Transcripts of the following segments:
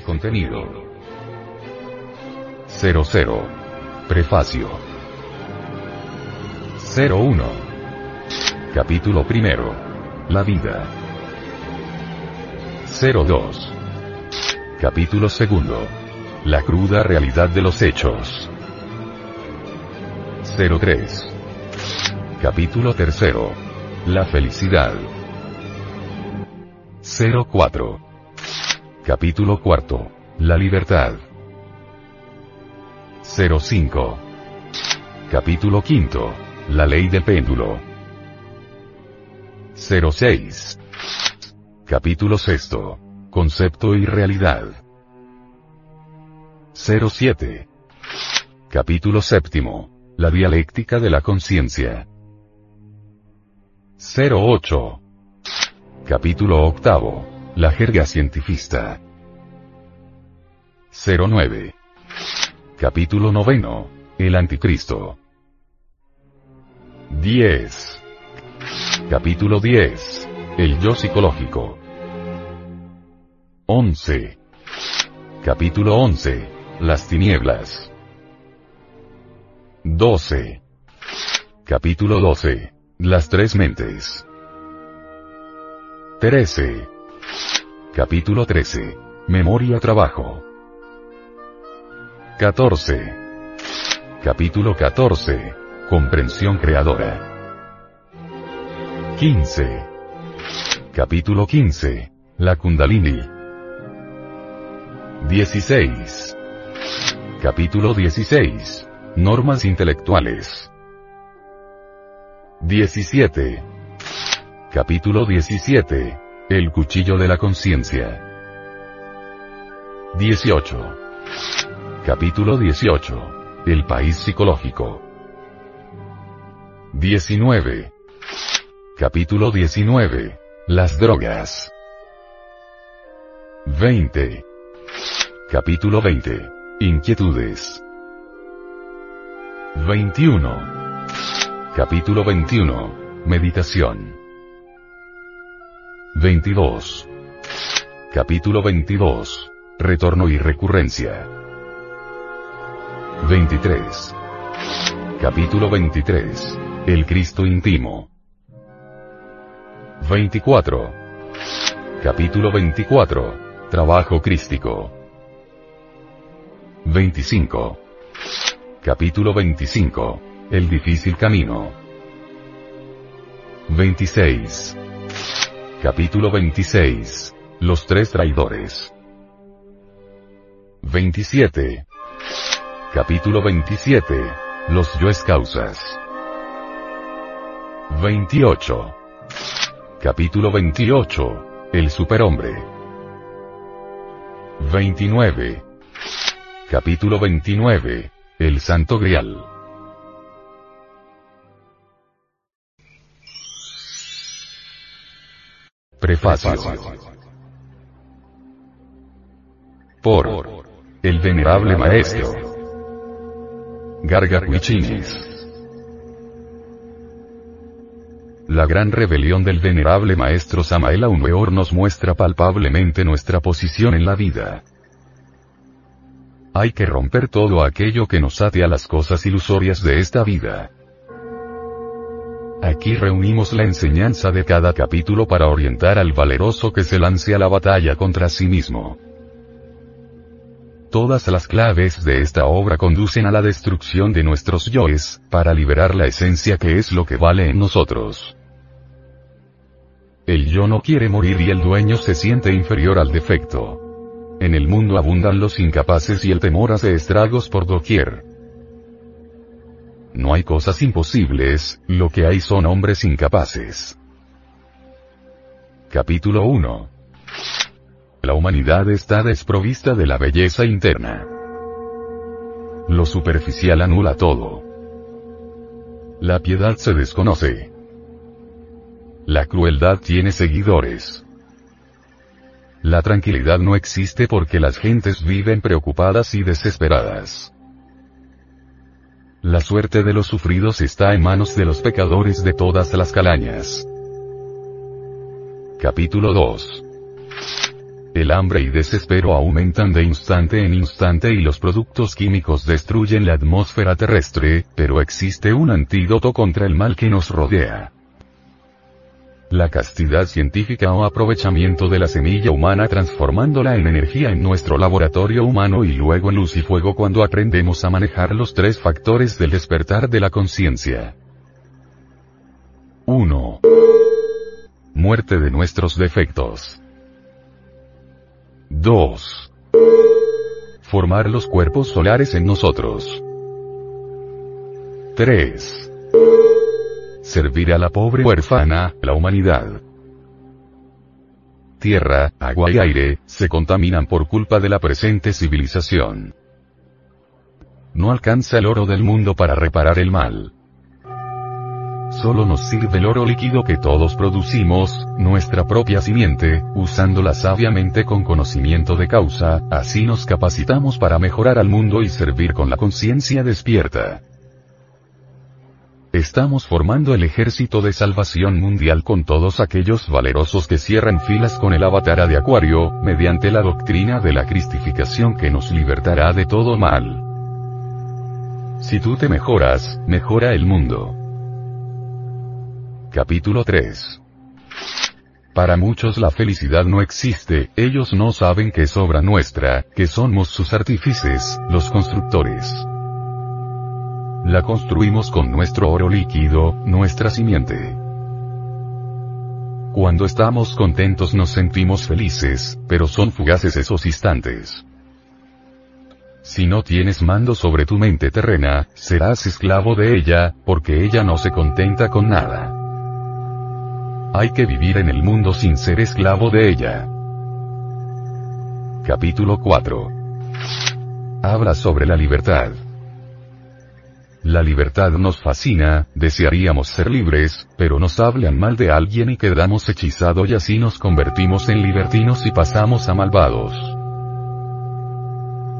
Contenido. 00. Prefacio. 01. Capítulo primero. La vida. 02. Capítulo segundo. La cruda realidad de los hechos. 03. Capítulo tercero. La felicidad. 04. Capítulo cuarto. La libertad. 05. Capítulo quinto. La ley del péndulo. 06. Capítulo sexto. Concepto y realidad. 07. Capítulo séptimo. La dialéctica de la conciencia. 08. Capítulo octavo. La jerga cientifista. 09. Capítulo noveno. El anticristo. 10. Capítulo 10. El yo psicológico. 11. Capítulo 11. Las tinieblas. 12. Capítulo 12. Las tres mentes. 13. Capítulo 13. Memoria Trabajo. 14. Capítulo 14. Comprensión Creadora. 15. Capítulo 15. La Kundalini. 16. Capítulo 16. Normas intelectuales. 17. Capítulo 17. El cuchillo de la conciencia. 18. Capítulo 18. El país psicológico. 19. Capítulo 19. Las drogas. 20. Capítulo 20. Inquietudes. 21. Capítulo 21. Meditación. 22. Capítulo 22. Retorno y recurrencia. 23. Capítulo 23. El Cristo íntimo. 24. Capítulo 24. Trabajo crístico. 25. Capítulo 25. El difícil camino. 26. Capítulo 26. Los tres traidores. 27. Capítulo 27. Los yoes causas. 28. Capítulo 28. El superhombre. 29. Capítulo 29. El Santo Grial. Prefacio. Por el venerable maestro Garga Cuichinis. La gran rebelión del venerable maestro Samael Aumeor nos muestra palpablemente nuestra posición en la vida. Hay que romper todo aquello que nos ate a las cosas ilusorias de esta vida. Aquí reunimos la enseñanza de cada capítulo para orientar al valeroso que se lance a la batalla contra sí mismo. Todas las claves de esta obra conducen a la destrucción de nuestros yoes, para liberar la esencia que es lo que vale en nosotros. El yo no quiere morir y el dueño se siente inferior al defecto. En el mundo abundan los incapaces y el temor hace estragos por doquier. No hay cosas imposibles, lo que hay son hombres incapaces. Capítulo 1. la humanidad está desprovista de la belleza interna. Lo superficial anula todo. La piedad se desconoce. La crueldad tiene seguidores. La tranquilidad no existe porque las gentes viven preocupadas y desesperadas. La suerte de los sufridos está en manos de los pecadores de todas las calañas. Capítulo 2 el hambre y desespero aumentan de instante en instante y los productos químicos destruyen la atmósfera terrestre, pero existe un antídoto contra el mal que nos rodea. La castidad científica o aprovechamiento de la semilla humana transformándola en energía en nuestro laboratorio humano y luego en luz y fuego cuando aprendemos a manejar los tres factores del despertar de la conciencia. 1. Muerte de nuestros defectos. 2. Formar los cuerpos solares en nosotros. 3. Servir a la pobre huérfana, la humanidad. Tierra, agua y aire, se contaminan por culpa de la presente civilización. No alcanza el oro del mundo para reparar el mal. Solo nos sirve el oro líquido que todos producimos, nuestra propia simiente, usándola sabiamente con conocimiento de causa, así nos capacitamos para mejorar al mundo y servir con la conciencia despierta. Estamos formando el ejército de salvación mundial con todos aquellos valerosos que cierran filas con el avatar de Acuario, mediante la doctrina de la cristificación que nos libertará de todo mal. Si tú te mejoras, mejora el mundo. Capítulo 3 Para muchos la felicidad no existe, ellos no saben que es obra nuestra, que somos sus artífices, los constructores. La construimos con nuestro oro líquido, nuestra simiente. Cuando estamos contentos nos sentimos felices, pero son fugaces esos instantes. Si no tienes mando sobre tu mente terrena, serás esclavo de ella, porque ella no se contenta con nada. Hay que vivir en el mundo sin ser esclavo de ella. Capítulo 4. Habla sobre la libertad. La libertad nos fascina, desearíamos ser libres, pero nos hablan mal de alguien y quedamos hechizados y así nos convertimos en libertinos y pasamos a malvados.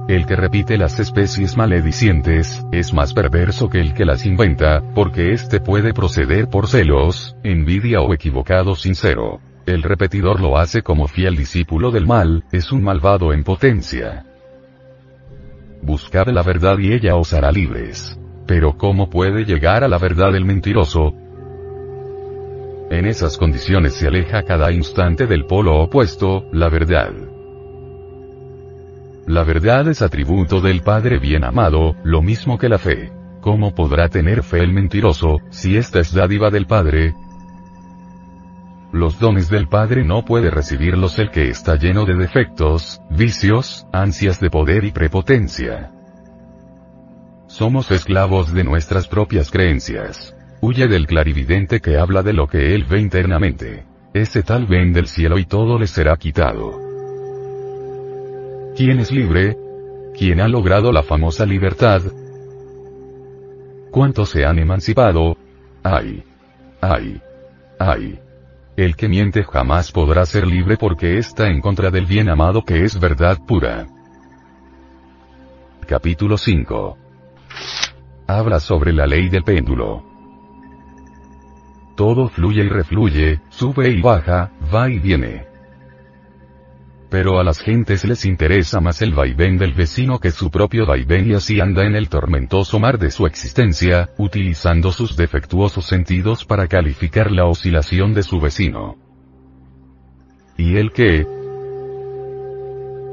El que repite las especies maledicientes, es más perverso que el que las inventa, porque éste puede proceder por celos, envidia o equivocado sincero. El repetidor lo hace como fiel discípulo del mal, es un malvado en potencia. Buscad la verdad y ella os hará libres. Pero ¿cómo puede llegar a la verdad el mentiroso? En esas condiciones se aleja cada instante del polo opuesto, la verdad. La verdad es atributo del Padre bien amado, lo mismo que la fe. ¿Cómo podrá tener fe el mentiroso, si esta es dádiva del Padre? Los dones del Padre no puede recibirlos el que está lleno de defectos, vicios, ansias de poder y prepotencia. Somos esclavos de nuestras propias creencias. Huye del clarividente que habla de lo que él ve internamente. Ese tal ven del cielo y todo le será quitado. ¿Quién es libre? ¿Quién ha logrado la famosa libertad? ¿Cuántos se han emancipado? ¡Ay! ¡Ay! ¡Ay! El que miente jamás podrá ser libre porque está en contra del bien amado que es verdad pura. Capítulo 5. Habla sobre la ley del péndulo. Todo fluye y refluye, sube y baja, va y viene. Pero a las gentes les interesa más el vaivén del vecino que su propio vaivén y así anda en el tormentoso mar de su existencia, utilizando sus defectuosos sentidos para calificar la oscilación de su vecino. ¿Y el qué?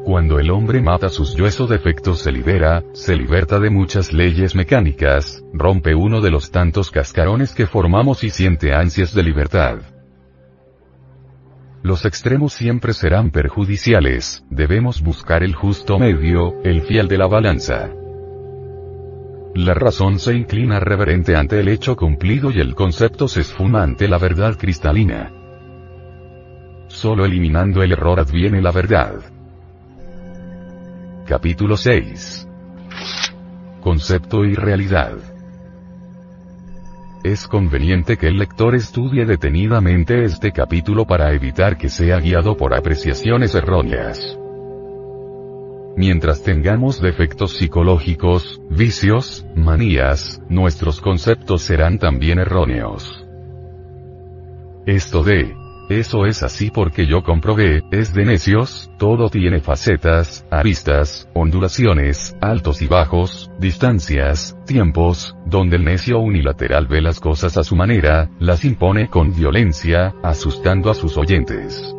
Cuando el hombre mata sus yoesos defectos se libera, se liberta de muchas leyes mecánicas, rompe uno de los tantos cascarones que formamos y siente ansias de libertad. Los extremos siempre serán perjudiciales, debemos buscar el justo medio, el fiel de la balanza. La razón se inclina reverente ante el hecho cumplido y el concepto se esfuma ante la verdad cristalina. solo eliminando el error adviene la verdad. Capítulo 6. Concepto y realidad. Es conveniente que el lector estudie detenidamente este capítulo para evitar que sea guiado por apreciaciones erróneas. Mientras tengamos defectos psicológicos, vicios, manías, nuestros conceptos serán también erróneos. Esto de eso es así porque yo comprobé, es de necios, todo tiene facetas, aristas, ondulaciones, altos y bajos, distancias, tiempos, donde el necio unilateral ve las cosas a su manera, las impone con violencia, asustando a sus oyentes.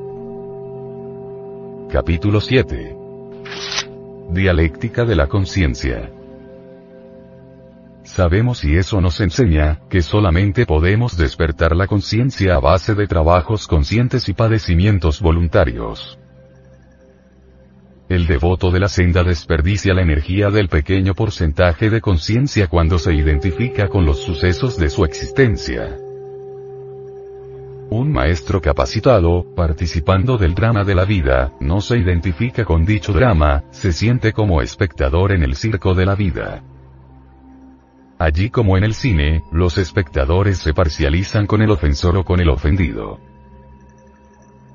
Capítulo 7. Dialéctica de la conciencia. Sabemos y eso nos enseña, que solamente podemos despertar la conciencia a base de trabajos conscientes y padecimientos voluntarios. El devoto de la senda desperdicia la energía del pequeño porcentaje de conciencia cuando se identifica con los sucesos de su existencia. Un maestro capacitado, participando del drama de la vida, no se identifica con dicho drama, se siente como espectador en el circo de la vida. Allí como en el cine, los espectadores se parcializan con el ofensor o con el ofendido.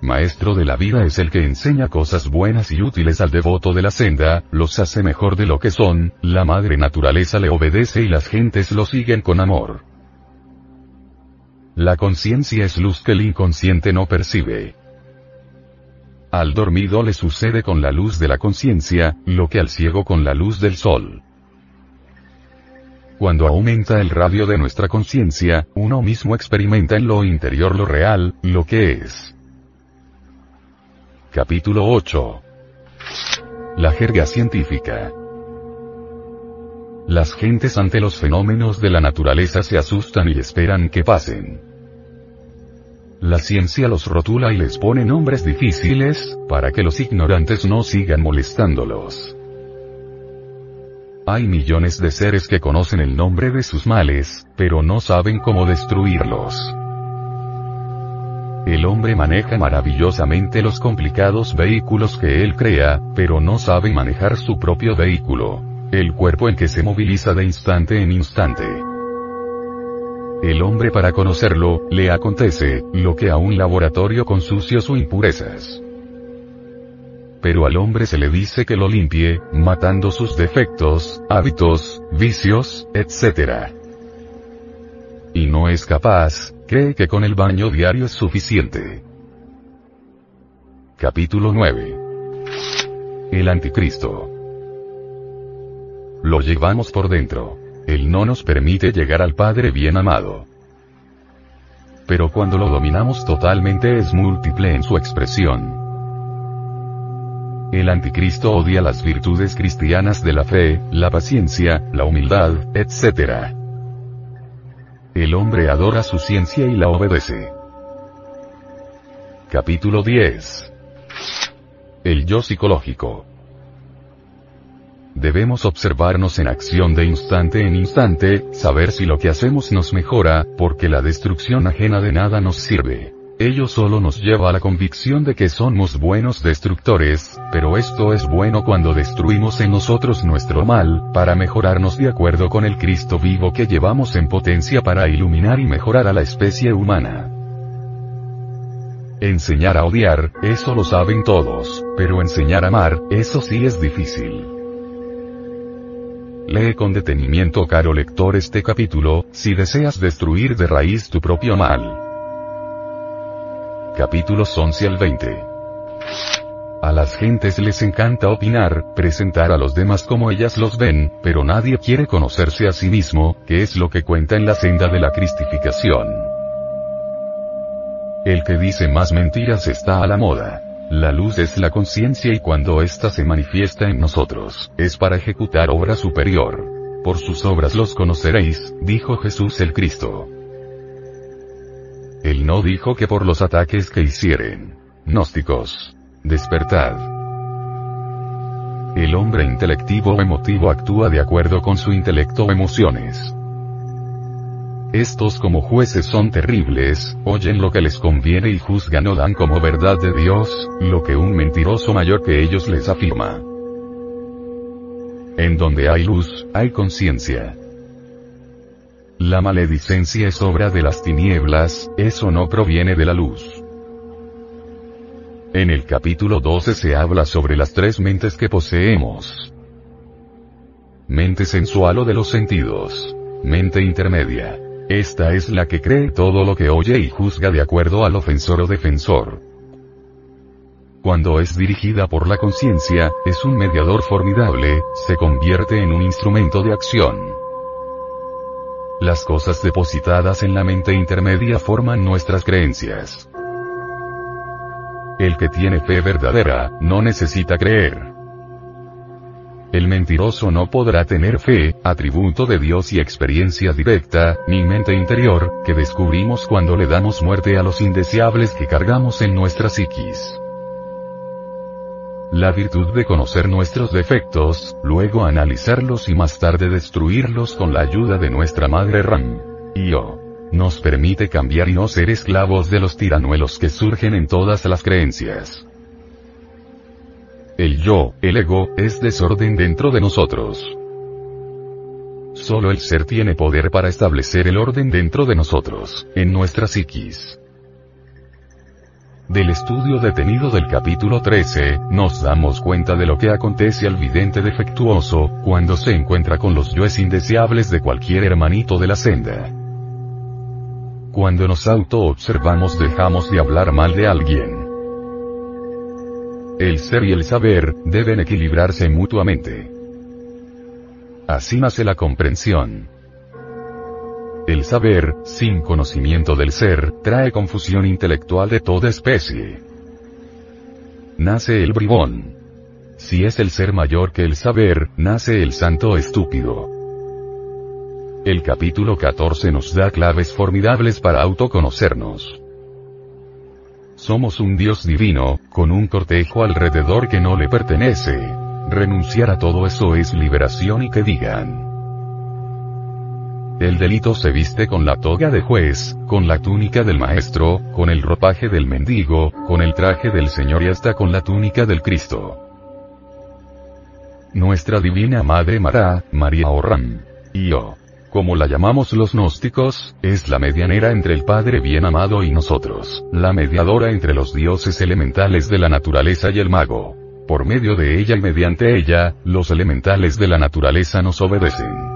Maestro de la vida es el que enseña cosas buenas y útiles al devoto de la senda, los hace mejor de lo que son, la madre naturaleza le obedece y las gentes lo siguen con amor. La conciencia es luz que el inconsciente no percibe. Al dormido le sucede con la luz de la conciencia, lo que al ciego con la luz del sol. Cuando aumenta el radio de nuestra conciencia, uno mismo experimenta en lo interior lo real, lo que es. Capítulo 8. La jerga científica. Las gentes ante los fenómenos de la naturaleza se asustan y esperan que pasen. La ciencia los rotula y les pone nombres difíciles, para que los ignorantes no sigan molestándolos. Hay millones de seres que conocen el nombre de sus males, pero no saben cómo destruirlos. El hombre maneja maravillosamente los complicados vehículos que él crea, pero no sabe manejar su propio vehículo. El cuerpo en que se moviliza de instante en instante. El hombre para conocerlo, le acontece, lo que a un laboratorio con sucios o impurezas pero al hombre se le dice que lo limpie, matando sus defectos, hábitos, vicios, etc. Y no es capaz, cree que con el baño diario es suficiente. Capítulo 9. El Anticristo. Lo llevamos por dentro. Él no nos permite llegar al Padre bien amado. Pero cuando lo dominamos totalmente es múltiple en su expresión. El anticristo odia las virtudes cristianas de la fe, la paciencia, la humildad, etc. El hombre adora su ciencia y la obedece. Capítulo 10. El yo psicológico. Debemos observarnos en acción de instante en instante, saber si lo que hacemos nos mejora, porque la destrucción ajena de nada nos sirve. Ello solo nos lleva a la convicción de que somos buenos destructores, pero esto es bueno cuando destruimos en nosotros nuestro mal, para mejorarnos de acuerdo con el Cristo vivo que llevamos en potencia para iluminar y mejorar a la especie humana. Enseñar a odiar, eso lo saben todos, pero enseñar a amar, eso sí es difícil. Lee con detenimiento caro lector este capítulo, si deseas destruir de raíz tu propio mal. Capítulos 11 al 20. A las gentes les encanta opinar, presentar a los demás como ellas los ven, pero nadie quiere conocerse a sí mismo, que es lo que cuenta en la senda de la cristificación. El que dice más mentiras está a la moda. La luz es la conciencia y cuando ésta se manifiesta en nosotros, es para ejecutar obra superior. Por sus obras los conoceréis, dijo Jesús el Cristo. Él no dijo que por los ataques que hicieren. Gnósticos. Despertad. El hombre intelectivo o emotivo actúa de acuerdo con su intelecto o emociones. estos como jueces son terribles, oyen lo que les conviene y juzgan o dan como verdad de Dios, lo que un mentiroso mayor que ellos les afirma. En donde hay luz, hay conciencia. La maledicencia es obra de las tinieblas, eso no proviene de la luz. En el capítulo 12 se habla sobre las tres mentes que poseemos. Mente sensual o de los sentidos. Mente intermedia. Esta es la que cree todo lo que oye y juzga de acuerdo al ofensor o defensor. Cuando es dirigida por la conciencia, es un mediador formidable, se convierte en un instrumento de acción. Las cosas depositadas en la mente intermedia forman nuestras creencias. El que tiene fe verdadera, no necesita creer. El mentiroso no podrá tener fe, atributo de Dios y experiencia directa, ni mente interior, que descubrimos cuando le damos muerte a los indeseables que cargamos en nuestra psiquis. La virtud de conocer nuestros defectos, luego analizarlos y más tarde destruirlos con la ayuda de nuestra madre Ram. Yo nos permite cambiar y no ser esclavos de los tiranuelos que surgen en todas las creencias. El yo, el ego, es desorden dentro de nosotros. Solo el ser tiene poder para establecer el orden dentro de nosotros, en nuestra psiquis. Del estudio detenido del capítulo 13, nos damos cuenta de lo que acontece al vidente defectuoso, cuando se encuentra con los yoes indeseables de cualquier hermanito de la senda. Cuando nos auto-observamos dejamos de hablar mal de alguien. El ser y el saber, deben equilibrarse mutuamente. Así nace la comprensión. El saber, sin conocimiento del ser, trae confusión intelectual de toda especie. Nace el bribón. Si es el ser mayor que el saber, nace el santo estúpido. El capítulo 14 nos da claves formidables para autoconocernos. Somos un Dios divino, con un cortejo alrededor que no le pertenece. Renunciar a todo eso es liberación y que digan. El delito se viste con la toga de juez, con la túnica del maestro, con el ropaje del mendigo, con el traje del Señor y hasta con la túnica del Cristo. Nuestra divina Madre Mará, María Orram. Yo como la llamamos los gnósticos, es la medianera entre el Padre bien amado y nosotros, la mediadora entre los dioses elementales de la naturaleza y el mago. Por medio de ella y mediante ella, los elementales de la naturaleza nos obedecen.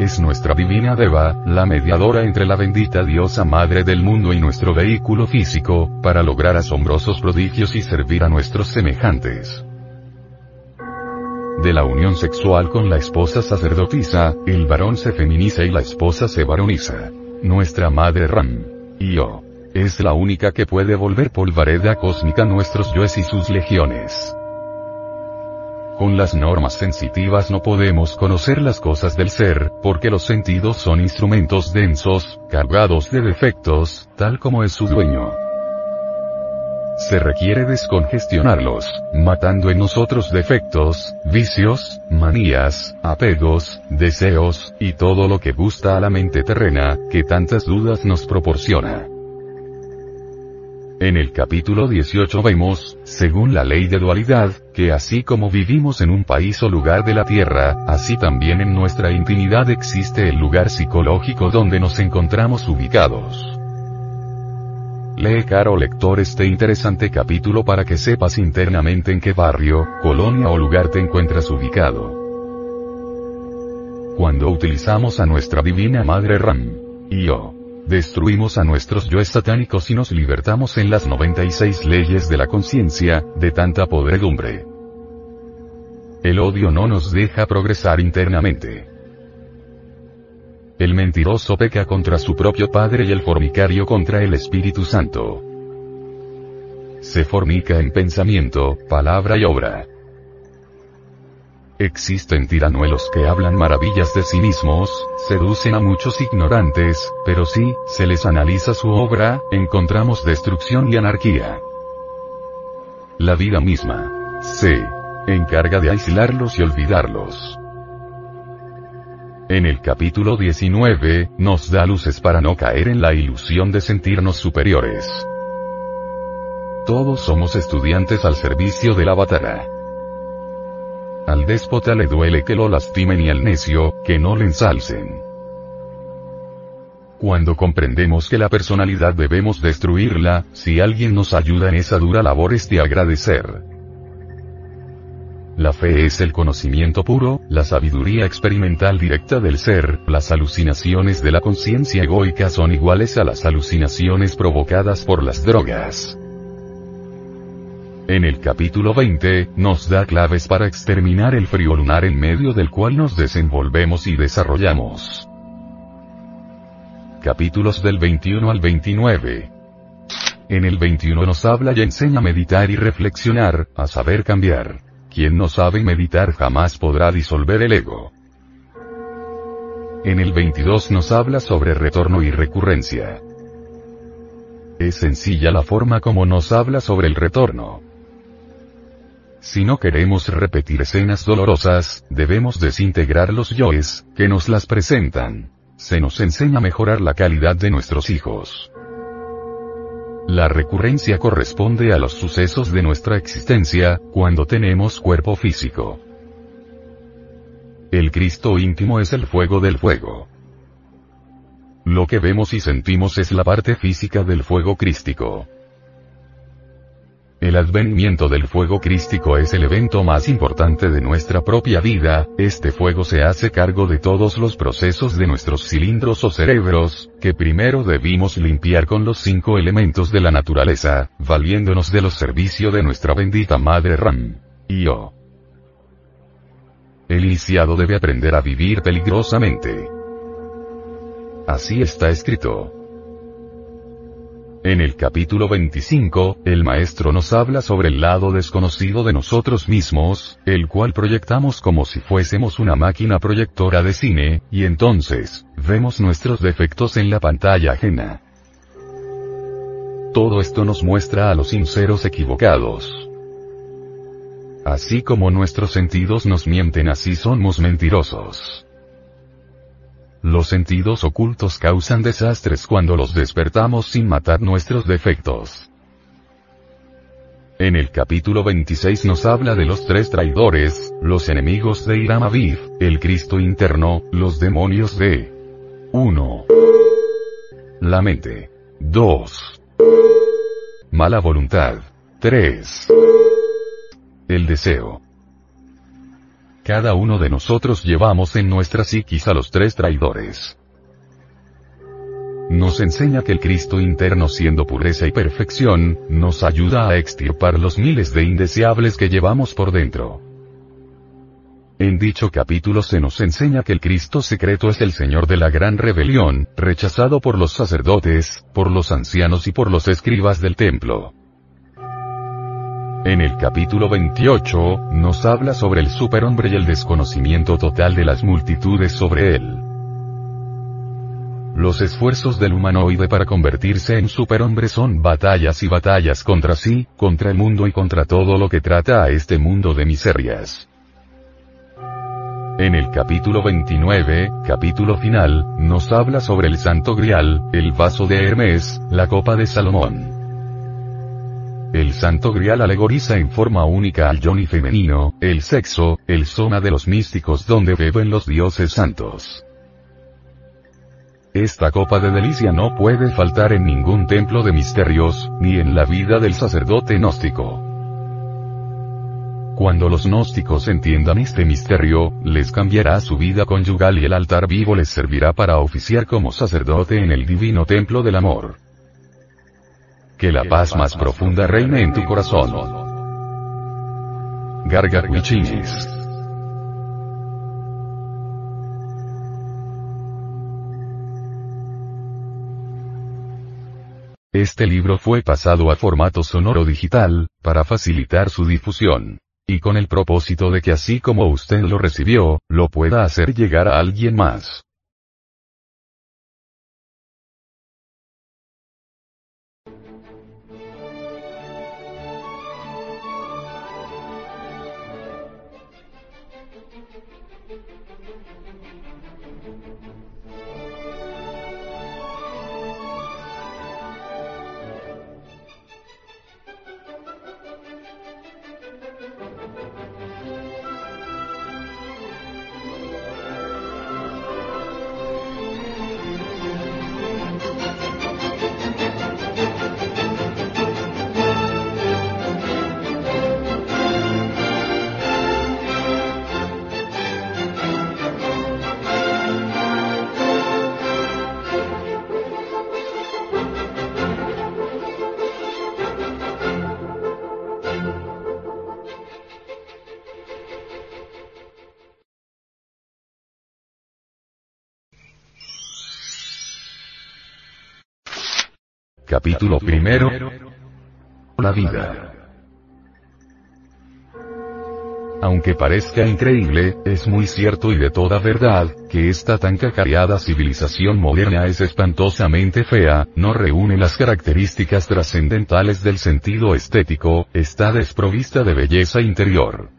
Es nuestra divina Deva, la mediadora entre la bendita diosa madre del mundo y nuestro vehículo físico, para lograr asombrosos prodigios y servir a nuestros semejantes de la unión sexual con la esposa sacerdotisa, el varón se feminiza y la esposa se varoniza. Nuestra madre Ram. Yo. Es la única que puede volver polvareda cósmica nuestros yoes y sus legiones. Con las normas sensitivas no podemos conocer las cosas del ser, porque los sentidos son instrumentos densos, cargados de defectos, tal como es su dueño se requiere descongestionarlos, matando en nosotros defectos, vicios, manías, apegos, deseos, y todo lo que gusta a la mente terrena, que tantas dudas nos proporciona. En el capítulo 18 vemos, según la ley de dualidad, que así como vivimos en un país o lugar de la Tierra, así también en nuestra intimidad existe el lugar psicológico donde nos encontramos ubicados. Lee caro lector este interesante capítulo para que sepas internamente en qué barrio, colonia o lugar te encuentras ubicado. Cuando utilizamos a nuestra divina madre Ram y yo, destruimos a nuestros yoes satánicos y nos libertamos en las 96 leyes de la conciencia, de tanta podredumbre. El odio no nos deja progresar internamente. El mentiroso peca contra su propio Padre y el formicario contra el Espíritu Santo. Se formica en pensamiento, palabra y obra. Existen tiranuelos que hablan maravillas de sí mismos, seducen a muchos ignorantes, pero si se les analiza su obra, encontramos destrucción y anarquía. La vida misma se encarga de aislarlos y olvidarlos. En el capítulo 19, nos da luces para no caer en la ilusión de sentirnos superiores. Todos somos estudiantes al servicio de la batalla. Al déspota le duele que lo lastimen y al necio, que no le ensalcen. Cuando comprendemos que la personalidad debemos destruirla, si alguien nos ayuda en esa dura labor es de agradecer. La fe es el conocimiento puro, la sabiduría experimental directa del ser, las alucinaciones de la conciencia egoica son iguales a las alucinaciones provocadas por las drogas. En el capítulo 20, nos da claves para exterminar el frío lunar en medio del cual nos desenvolvemos y desarrollamos. Capítulos del 21 al 29. En el 21 nos habla y enseña a meditar y reflexionar, a saber cambiar. Quien no sabe meditar jamás podrá disolver el ego. En el 22 nos habla sobre retorno y recurrencia. Es sencilla la forma como nos habla sobre el retorno. Si no queremos repetir escenas dolorosas, debemos desintegrar los yoes, que nos las presentan. Se nos enseña a mejorar la calidad de nuestros hijos. La recurrencia corresponde a los sucesos de nuestra existencia, cuando tenemos cuerpo físico. El Cristo íntimo es el fuego del fuego. Lo que vemos y sentimos es la parte física del fuego crístico. El advenimiento del fuego crístico es el evento más importante de nuestra propia vida, este fuego se hace cargo de todos los procesos de nuestros cilindros o cerebros, que primero debimos limpiar con los cinco elementos de la naturaleza, valiéndonos de los servicios de nuestra bendita Madre Ram. Y yo. El iniciado debe aprender a vivir peligrosamente. Así está escrito. En el capítulo 25, el maestro nos habla sobre el lado desconocido de nosotros mismos, el cual proyectamos como si fuésemos una máquina proyectora de cine, y entonces, vemos nuestros defectos en la pantalla ajena. Todo esto nos muestra a los sinceros equivocados. Así como nuestros sentidos nos mienten así somos mentirosos. Los sentidos ocultos causan desastres cuando los despertamos sin matar nuestros defectos. En el capítulo 26 nos habla de los tres traidores, los enemigos de Iram Aviv, el Cristo interno, los demonios de 1. La mente. 2. Mala voluntad. 3. El deseo. Cada uno de nosotros llevamos en nuestra psiquis a los tres traidores. Nos enseña que el Cristo interno siendo pureza y perfección, nos ayuda a extirpar los miles de indeseables que llevamos por dentro. En dicho capítulo se nos enseña que el Cristo secreto es el Señor de la gran rebelión, rechazado por los sacerdotes, por los ancianos y por los escribas del templo. En el capítulo 28, nos habla sobre el superhombre y el desconocimiento total de las multitudes sobre él. Los esfuerzos del humanoide para convertirse en superhombre son batallas y batallas contra sí, contra el mundo y contra todo lo que trata a este mundo de miserias. En el capítulo 29, capítulo final, nos habla sobre el Santo Grial, el vaso de Hermes, la copa de Salomón. El Santo Grial alegoriza en forma única al Johnny femenino, el sexo, el zona de los místicos donde beben los dioses santos. Esta copa de delicia no puede faltar en ningún templo de misterios, ni en la vida del sacerdote gnóstico. Cuando los gnósticos entiendan este misterio, les cambiará su vida conyugal y el altar vivo les servirá para oficiar como sacerdote en el divino templo del amor. Que la paz más profunda reine en tu corazón. Gargar Este libro fue pasado a formato sonoro digital, para facilitar su difusión. Y con el propósito de que así como usted lo recibió, lo pueda hacer llegar a alguien más. Capítulo primero. La vida. Aunque parezca increíble, es muy cierto y de toda verdad, que esta tan cacareada civilización moderna es espantosamente fea, no reúne las características trascendentales del sentido estético, está desprovista de belleza interior.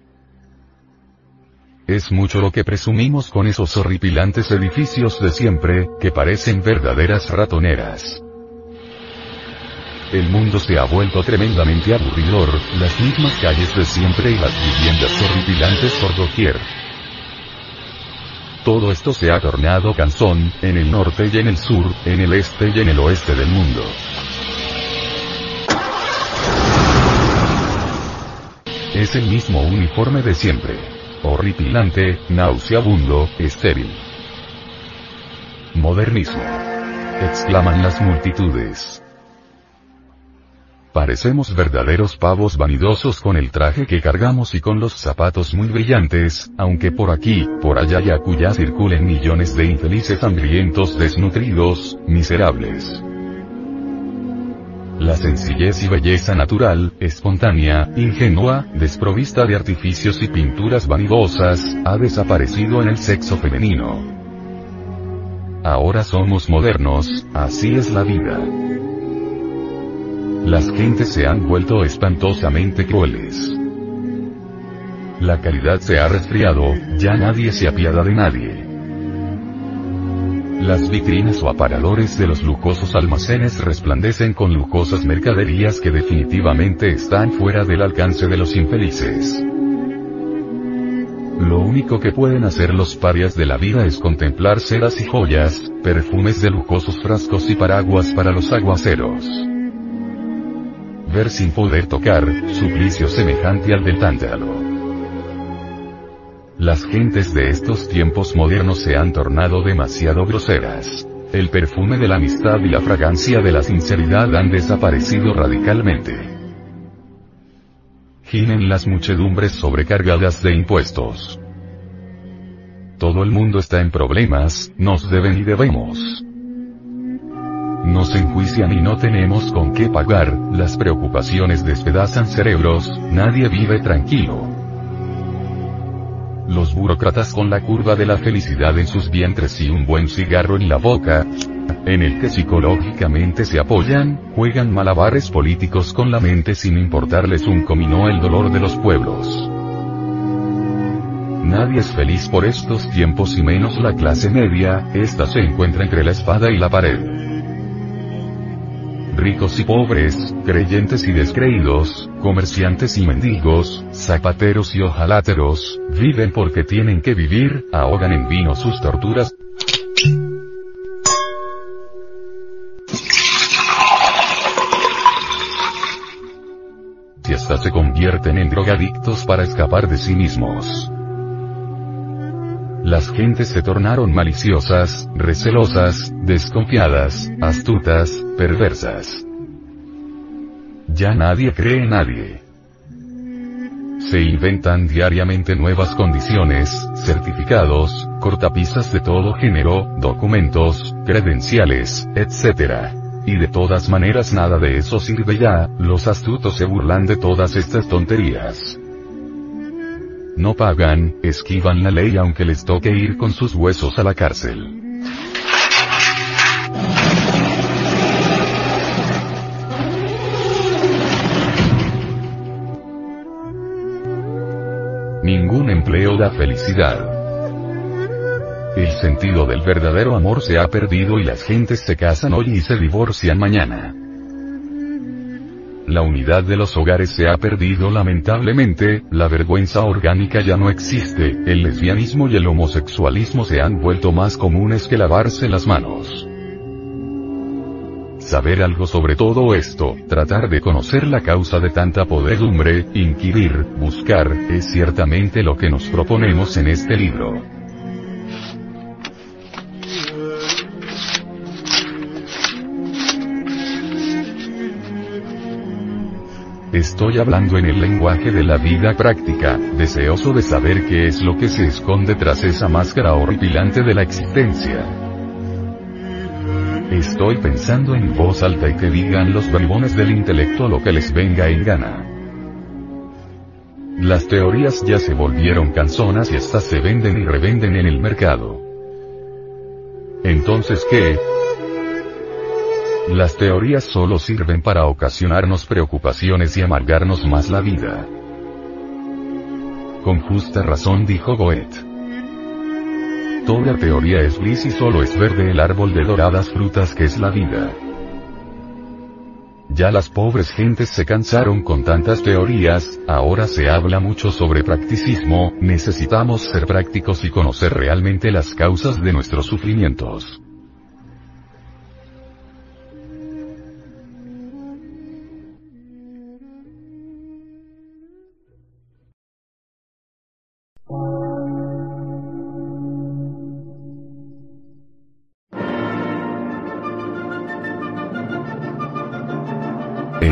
Es mucho lo que presumimos con esos horripilantes edificios de siempre, que parecen verdaderas ratoneras. El mundo se ha vuelto tremendamente aburridor, las mismas calles de siempre y las viviendas horripilantes por doquier. Todo esto se ha tornado cansón, en el norte y en el sur, en el este y en el oeste del mundo. Es el mismo uniforme de siempre. Horripilante, nauseabundo, estéril. Modernismo. Exclaman las multitudes. Parecemos verdaderos pavos vanidosos con el traje que cargamos y con los zapatos muy brillantes, aunque por aquí, por allá y acullá circulen millones de infelices hambrientos desnutridos, miserables. La sencillez y belleza natural, espontánea, ingenua, desprovista de artificios y pinturas vanidosas, ha desaparecido en el sexo femenino. Ahora somos modernos, así es la vida. Las gentes se han vuelto espantosamente crueles. La calidad se ha resfriado, ya nadie se apiada de nadie. Las vitrinas o aparadores de los lujosos almacenes resplandecen con lujosas mercaderías que definitivamente están fuera del alcance de los infelices. Lo único que pueden hacer los parias de la vida es contemplar sedas y joyas, perfumes de lujosos frascos y paraguas para los aguaceros ver sin poder tocar, suplicio semejante al del tántalo. Las gentes de estos tiempos modernos se han tornado demasiado groseras. El perfume de la amistad y la fragancia de la sinceridad han desaparecido radicalmente. Gimen las muchedumbres sobrecargadas de impuestos. Todo el mundo está en problemas, nos deben y debemos. Nos enjuician y no tenemos con qué pagar, las preocupaciones despedazan cerebros, nadie vive tranquilo. Los burócratas con la curva de la felicidad en sus vientres y un buen cigarro en la boca, en el que psicológicamente se apoyan, juegan malabares políticos con la mente sin importarles un comino el dolor de los pueblos. Nadie es feliz por estos tiempos y menos la clase media, esta se encuentra entre la espada y la pared ricos y pobres, creyentes y descreídos, comerciantes y mendigos, zapateros y ojaláteros, viven porque tienen que vivir, ahogan en vino sus torturas. Y hasta se convierten en drogadictos para escapar de sí mismos. Las gentes se tornaron maliciosas, recelosas, desconfiadas, astutas, perversas. Ya nadie cree en nadie. Se inventan diariamente nuevas condiciones, certificados, cortapisas de todo género, documentos, credenciales, etc. Y de todas maneras nada de eso sirve ya, los astutos se burlan de todas estas tonterías. No pagan, esquivan la ley aunque les toque ir con sus huesos a la cárcel. Empleo da felicidad. El sentido del verdadero amor se ha perdido y las gentes se casan hoy y se divorcian mañana. La unidad de los hogares se ha perdido lamentablemente, la vergüenza orgánica ya no existe, el lesbianismo y el homosexualismo se han vuelto más comunes que lavarse las manos. Saber algo sobre todo esto, tratar de conocer la causa de tanta podredumbre, inquirir, buscar, es ciertamente lo que nos proponemos en este libro. Estoy hablando en el lenguaje de la vida práctica, deseoso de saber qué es lo que se esconde tras esa máscara horripilante de la existencia. Estoy pensando en voz alta y que digan los bribones del intelecto lo que les venga en gana. Las teorías ya se volvieron canzonas y estas se venden y revenden en el mercado. Entonces, ¿qué? Las teorías solo sirven para ocasionarnos preocupaciones y amargarnos más la vida. Con justa razón dijo Goethe. Toda teoría es gris y solo es verde el árbol de doradas frutas que es la vida. Ya las pobres gentes se cansaron con tantas teorías, ahora se habla mucho sobre practicismo, necesitamos ser prácticos y conocer realmente las causas de nuestros sufrimientos.